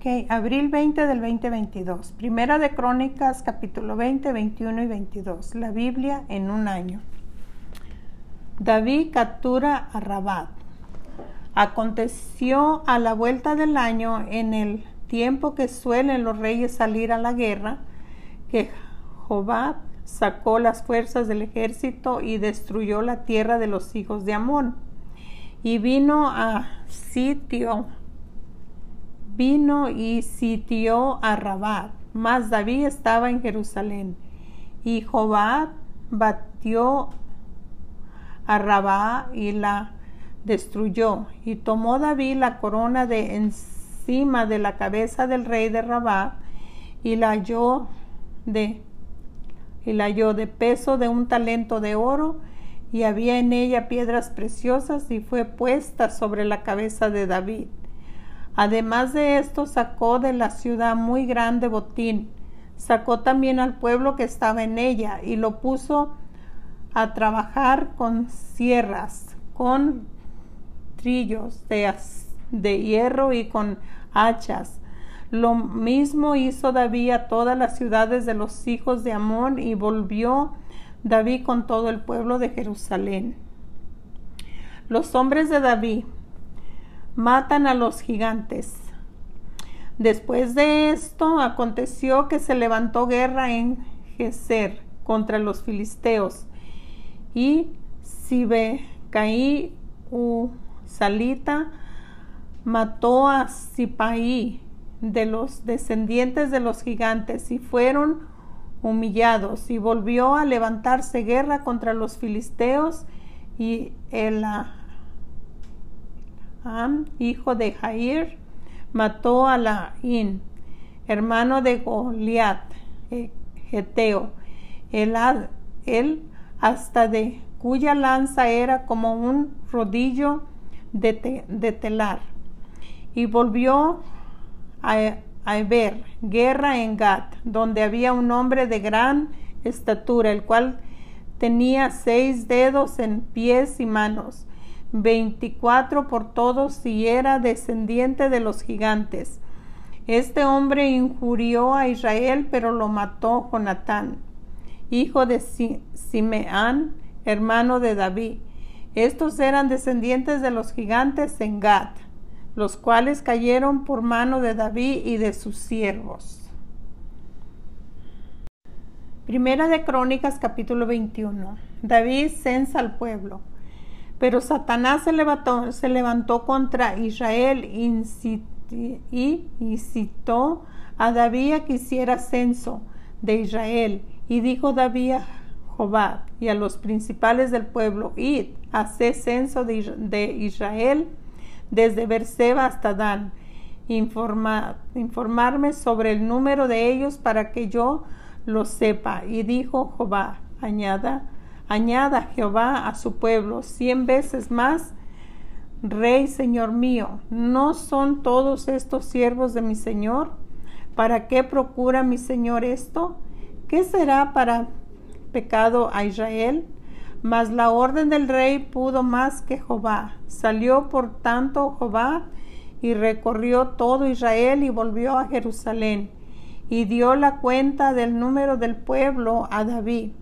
Ok, abril 20 del 2022. Primera de Crónicas, capítulo 20, 21 y 22. La Biblia en un año. David captura a Rabat. Aconteció a la vuelta del año, en el tiempo que suelen los reyes salir a la guerra, que Jobab sacó las fuerzas del ejército y destruyó la tierra de los hijos de Amón. Y vino a sitio, vino y sitió a Rabat, mas David estaba en Jerusalén. Y Jobab batió a Rabá y la destruyó. Y tomó David la corona de encima de la cabeza del rey de Rabá y la halló de y la halló de peso de un talento de oro y había en ella piedras preciosas y fue puesta sobre la cabeza de David. Además de esto sacó de la ciudad muy grande botín, sacó también al pueblo que estaba en ella y lo puso a trabajar con sierras, con trillos de, de hierro y con hachas. Lo mismo hizo David a todas las ciudades de los hijos de Amón y volvió David con todo el pueblo de Jerusalén. Los hombres de David matan a los gigantes. Después de esto aconteció que se levantó guerra en Geser contra los filisteos y Sibecaí u Salita mató a Sipaí de los descendientes de los gigantes y fueron humillados y volvió a levantarse guerra contra los filisteos y el hijo de Jair mató a Laín, hermano de Goliat, eh, Geteo, el él hasta de cuya lanza era como un rodillo de, telar. Y volvió a, a, ver guerra en Gat, donde había un hombre de gran estatura, el cual tenía seis dedos en pies y manos, veinticuatro por todos y era descendiente de los gigantes. Este hombre injurió a Israel, pero lo mató Jonatán hijo de Simeán, hermano de David. Estos eran descendientes de los gigantes en Gad, los cuales cayeron por mano de David y de sus siervos. Primera de Crónicas capítulo 21. David censa al pueblo. Pero Satanás se levantó, contra Israel y incitó a David a que hiciera censo de Israel y dijo David a Jobab y a los principales del pueblo, id, haced censo de, Israel desde Berseba hasta Dan, informarme sobre el número de ellos para que yo lo sepa. Y dijo Jehová, añada, añada Jehová a su pueblo cien veces más. Rey, Señor mío, ¿no son todos estos siervos de mi Señor? ¿Para qué procura mi Señor esto? ¿Qué será para pecado a Israel? Mas la orden del rey pudo más que Jehová. Salió por tanto Jehová y recorrió todo Israel y volvió a Jerusalén y dio la cuenta del número del pueblo a David.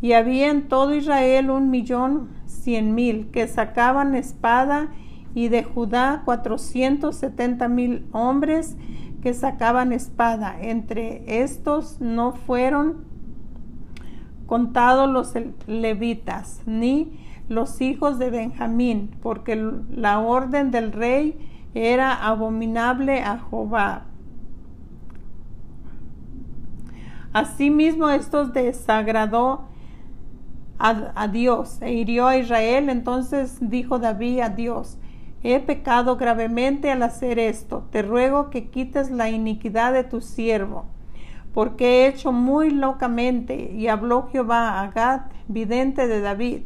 Y había en todo Israel un millón cien mil que sacaban espada y de Judá cuatrocientos setenta mil hombres que sacaban espada. Entre estos no fueron contados los levitas, ni los hijos de Benjamín, porque la orden del rey era abominable a Jehová. Asimismo, estos desagradó a, Dios e hirió a Israel. Entonces dijo David a Dios, He pecado gravemente al hacer esto. Te ruego que quites la iniquidad de tu siervo, porque he hecho muy locamente. Y habló Jehová a Gad, vidente de David,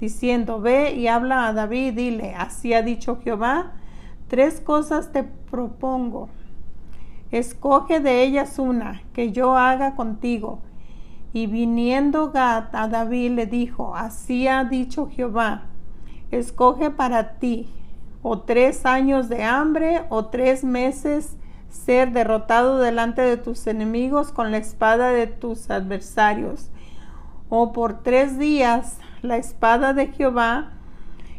diciendo, Ve y habla a David dile, así ha dicho Jehová, tres cosas te propongo. Escoge de ellas una que yo haga contigo. Y viniendo Gad a David le dijo, así ha dicho Jehová, escoge para ti o tres años de hambre o tres meses ser derrotado delante de tus enemigos con la espada de tus adversarios. O por tres días la espada de Jehová,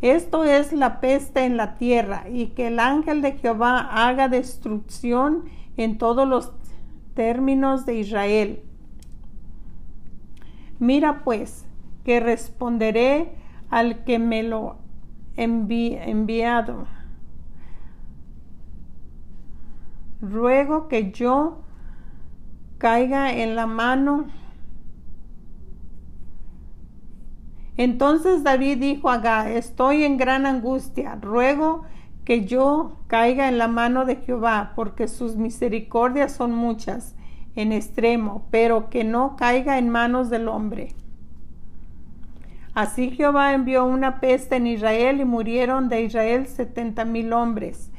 esto es la peste en la tierra, y que el ángel de Jehová haga destrucción en todos los términos de Israel. Mira pues, que responderé al que me lo enviado. Ruego que yo caiga en la mano. Entonces David dijo a Gad, estoy en gran angustia, ruego que yo caiga en la mano de Jehová, porque sus misericordias son muchas en extremo, pero que no caiga en manos del hombre. Así Jehová envió una peste en Israel y murieron de Israel setenta mil hombres.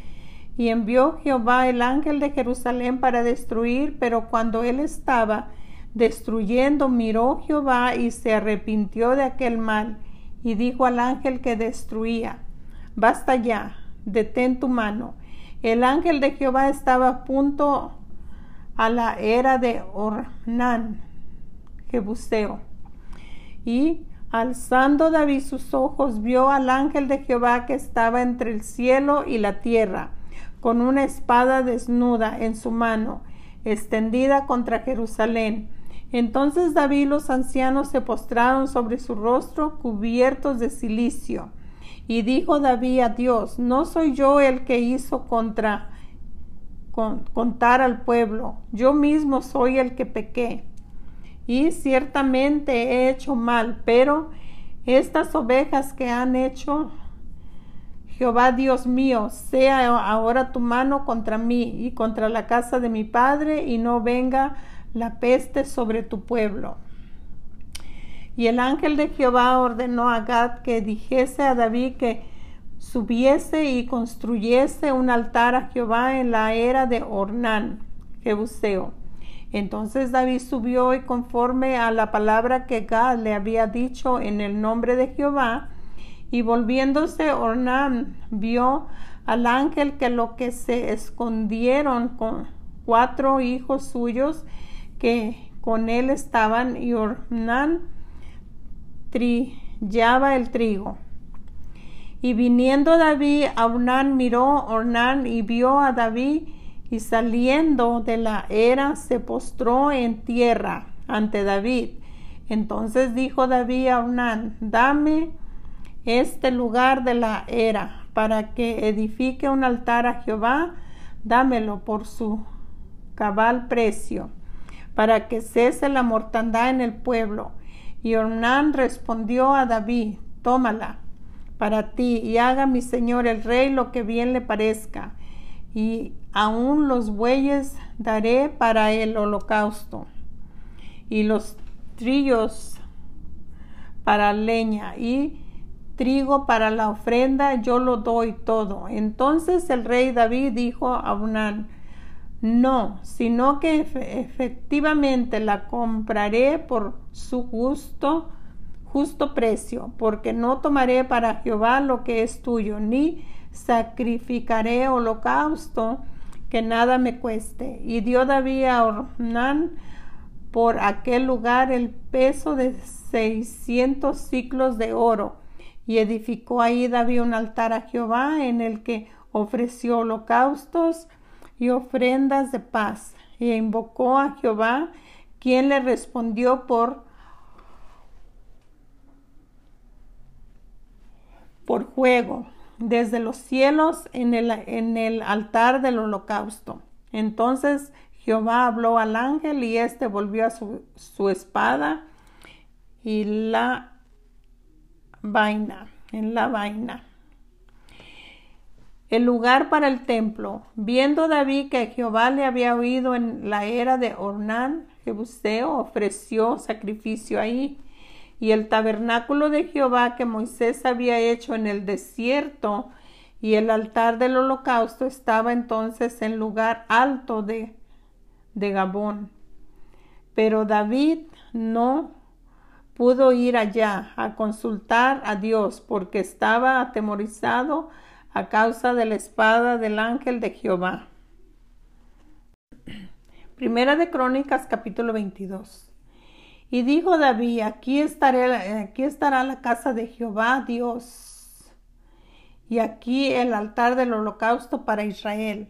Y envió Jehová el ángel de Jerusalén para destruir, pero cuando él estaba destruyendo, miró Jehová y se arrepintió de aquel mal, y dijo al ángel que destruía, Basta ya, detén tu mano. El ángel de Jehová estaba a punto a la era de Ornán, Jebuseo. Y alzando David sus ojos, vio al ángel de Jehová que estaba entre el cielo y la tierra, con una espada desnuda en su mano, extendida contra Jerusalén. Entonces David y los ancianos se postraron sobre su rostro, cubiertos de cilicio. Y dijo David a Dios, no soy yo el que hizo contra contar al pueblo, yo mismo soy el que pequé. Y ciertamente he hecho mal, pero estas ovejas que han hecho Jehová Dios mío, sea ahora tu mano contra mí y contra la casa de mi padre, y no venga la peste sobre tu pueblo. Y el ángel de Jehová ordenó a Gad que dijese a David que subiese y construyese un altar a Jehová en la era de Ornán, Jebuseo. Entonces David subió y conforme a la palabra que Gad le había dicho en el nombre de Jehová, y volviéndose Ornán vio al ángel que lo que se escondieron con cuatro hijos suyos que con él estaban y Ornán trillaba el trigo. Y viniendo David, Ornán miró Ornán y vio a David y saliendo de la era se postró en tierra ante David. Entonces dijo David a Ornán, dame este lugar de la era para que edifique un altar a Jehová, dámelo por su cabal precio, para que cese la mortandad en el pueblo. Y Ornán respondió a David, tómala para ti y haga mi señor el rey lo que bien le parezca. Y aún los bueyes daré para el holocausto y los trillos para leña y trigo para la ofrenda, yo lo doy todo. Entonces el rey David dijo a Abunán, no, sino que efectivamente la compraré por su justo, justo precio, porque no tomaré para Jehová lo que es tuyo, ni sacrificaré holocausto que nada me cueste. Y dio David a Ornán por aquel lugar el peso de seiscientos ciclos de oro y edificó ahí David un altar a Jehová en el que ofreció holocaustos y ofrendas de paz. Y invocó a Jehová, quien le respondió por, por juego desde los cielos en el, en el altar del holocausto. Entonces Jehová habló al ángel y éste volvió a su, su espada y la vaina, en la vaina. El lugar para el templo. Viendo David que Jehová le había oído en la era de Ornán, Jebuseo, ofreció sacrificio ahí. Y el tabernáculo de Jehová que Moisés había hecho en el desierto y el altar del holocausto estaba entonces en lugar alto de, de Gabón. Pero David no pudo ir allá a consultar a Dios porque estaba atemorizado a causa de la espada del ángel de Jehová. Primera de Crónicas, capítulo 22. Y dijo David, aquí, estará la casa de Jehová Dios, y aquí el altar del holocausto para Israel.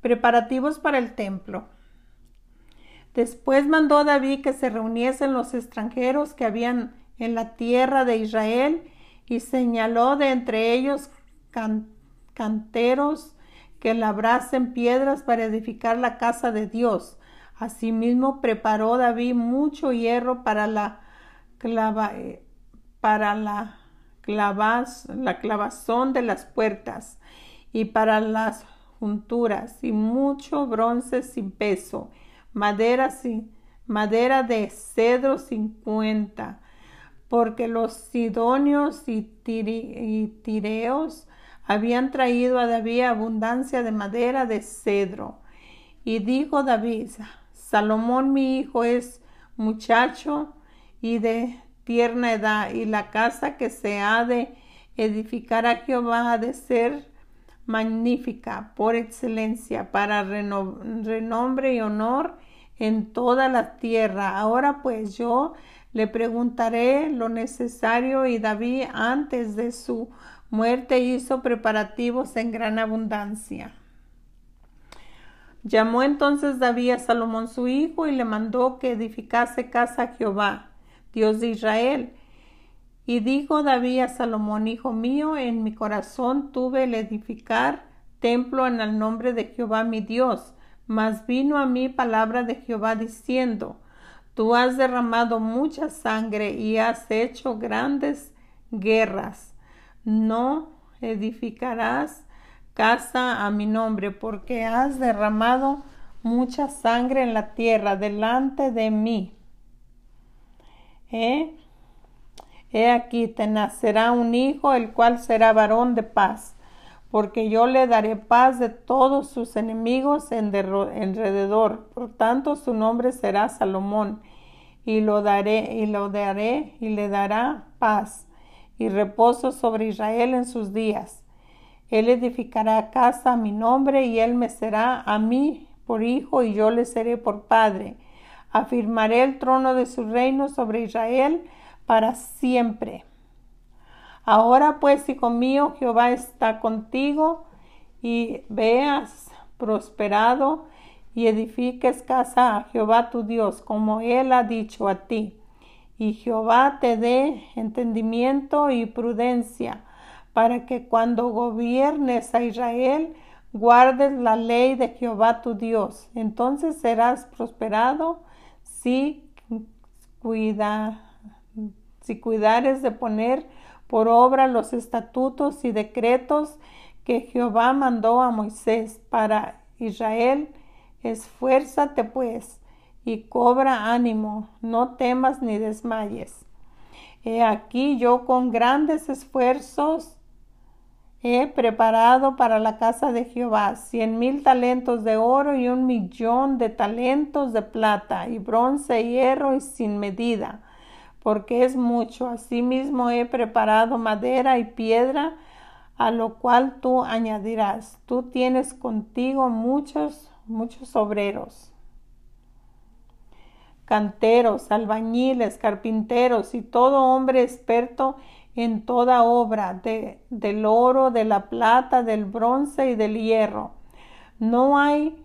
Preparativos para el templo. Después mandó David que se reuniesen los extranjeros que habían en la tierra de Israel y señaló de entre ellos canteros que labrasen piedras para edificar la casa de Dios. Asimismo preparó David mucho hierro para la clava, eh, para la, clavaz, la clavazón de las puertas y para las junturas y mucho bronce sin peso madera, madera de cedro cincuenta, porque los sidonios y, tireos habían traído a David abundancia de madera de cedro. Y dijo David, Salomón mi hijo es muchacho y de tierna edad, y la casa que se ha de edificar a Jehová ha de ser magnífica por excelencia para renombre y honor en toda la tierra. Ahora pues yo le preguntaré lo necesario y David antes de su muerte hizo preparativos en gran abundancia. Llamó entonces David a Salomón su hijo y le mandó que edificase casa a Jehová, Dios de Israel. Y dijo David a Salomón, hijo mío, en mi corazón tuve el edificar templo en el nombre de Jehová mi Dios mas vino a mí palabra de Jehová diciendo, Tú has derramado mucha sangre y has hecho grandes guerras. No edificarás casa a mi nombre, porque has derramado mucha sangre en la tierra delante de mí. ¿Eh? He aquí te nacerá un hijo, el cual será varón de paz porque yo le daré paz de todos sus enemigos en alrededor. Por tanto, su nombre será Salomón, y lo daré, y lo daré, y le dará paz y reposo sobre Israel en sus días. Él edificará casa a mi nombre, y él me será a mí por hijo, y yo le seré por padre. Afirmaré el trono de su reino sobre Israel para siempre Ahora pues, hijo mío, Jehová está contigo y veas prosperado y edifiques casa a Jehová tu Dios, como él ha dicho a ti. Y Jehová te dé entendimiento y prudencia, para que cuando gobiernes a Israel, guardes la ley de Jehová tu Dios. Entonces serás prosperado si, cuida, si cuidares de poner por obra los estatutos y decretos que Jehová mandó a Moisés para Israel. Esfuérzate pues y cobra ánimo, no temas ni desmayes. He aquí yo con grandes esfuerzos he preparado para la casa de Jehová cien mil talentos de oro y un millón de talentos de plata y bronce, hierro y sin medida porque es mucho. Asimismo he preparado madera y piedra, a lo cual tú añadirás. Tú tienes contigo muchos, muchos obreros, canteros, albañiles, carpinteros y todo hombre experto en toda obra, de, del oro, de la plata, del bronce y del hierro. No hay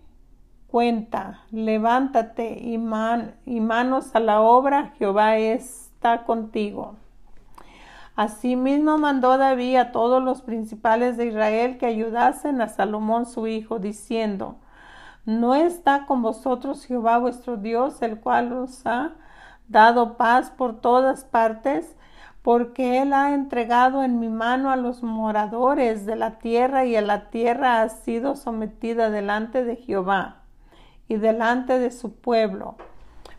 cuenta, levántate y, y manos a la obra, Jehová es contigo. Asimismo mandó David a todos los principales de Israel que ayudasen a Salomón su hijo, diciendo, ¿No está con vosotros Jehová vuestro Dios, el cual os ha dado paz por todas partes? Porque él ha entregado en mi mano a los moradores de la tierra y a la tierra ha sido sometida delante de Jehová y delante de su pueblo.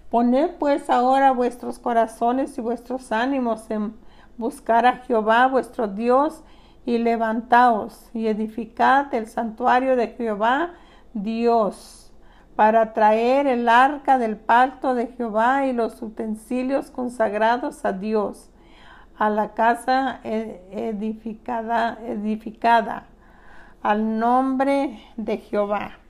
Poned pues ahora vuestros corazones y vuestros ánimos en buscar a Jehová vuestro Dios y levantaos y edificad el santuario de Jehová Dios para traer el arca del pacto de Jehová y los utensilios consagrados a Dios a la casa edificada, edificada al nombre de Jehová.